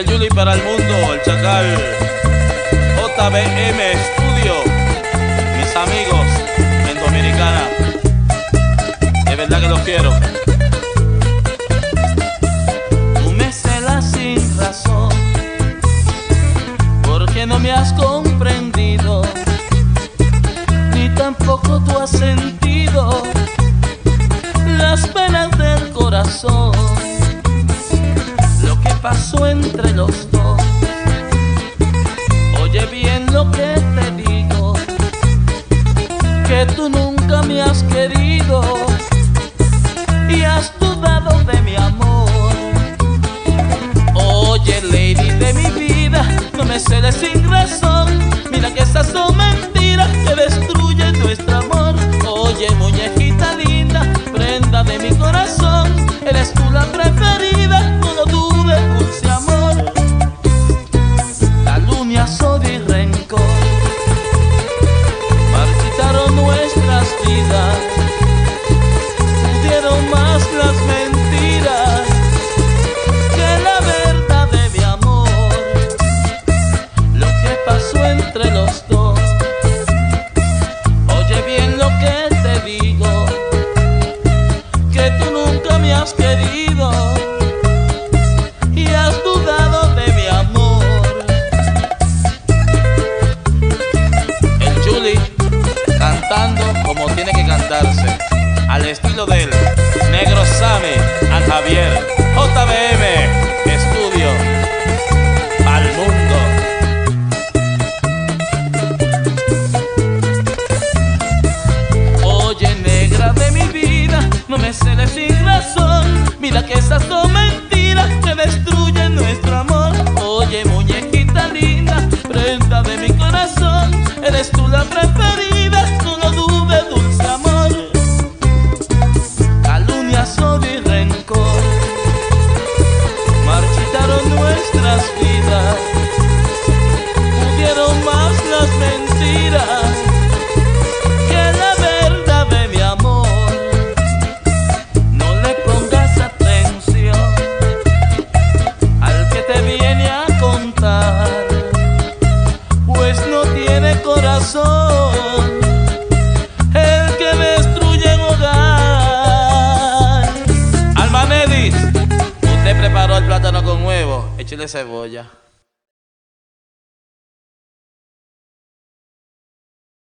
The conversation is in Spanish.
El Juli para el mundo, el Chacal, JBM Studio, mis amigos en Dominicana. De verdad que los quiero. Tú me celas sin razón, porque no me has comprendido, ni tampoco tú has sentido las penas del corazón. Pasó entre los dos, oye bien lo que te digo, que tú nunca me has querido y has dudado de mi amor. Oye, lady de mi vida, no me celes sin estilo del Negro Sammy, a Javier, JBM Studio, al mundo. Oye, negra de mi vida, no me celes sin razón. Mira que esas son mentiras que destruyen nuestro amor. Oye, muñequita linda, prenda de mi corazón, eres tú la preferida, tiene corazón. El que destruye un hogar. Almanedis, usted preparó el plátano con huevo, échale cebolla.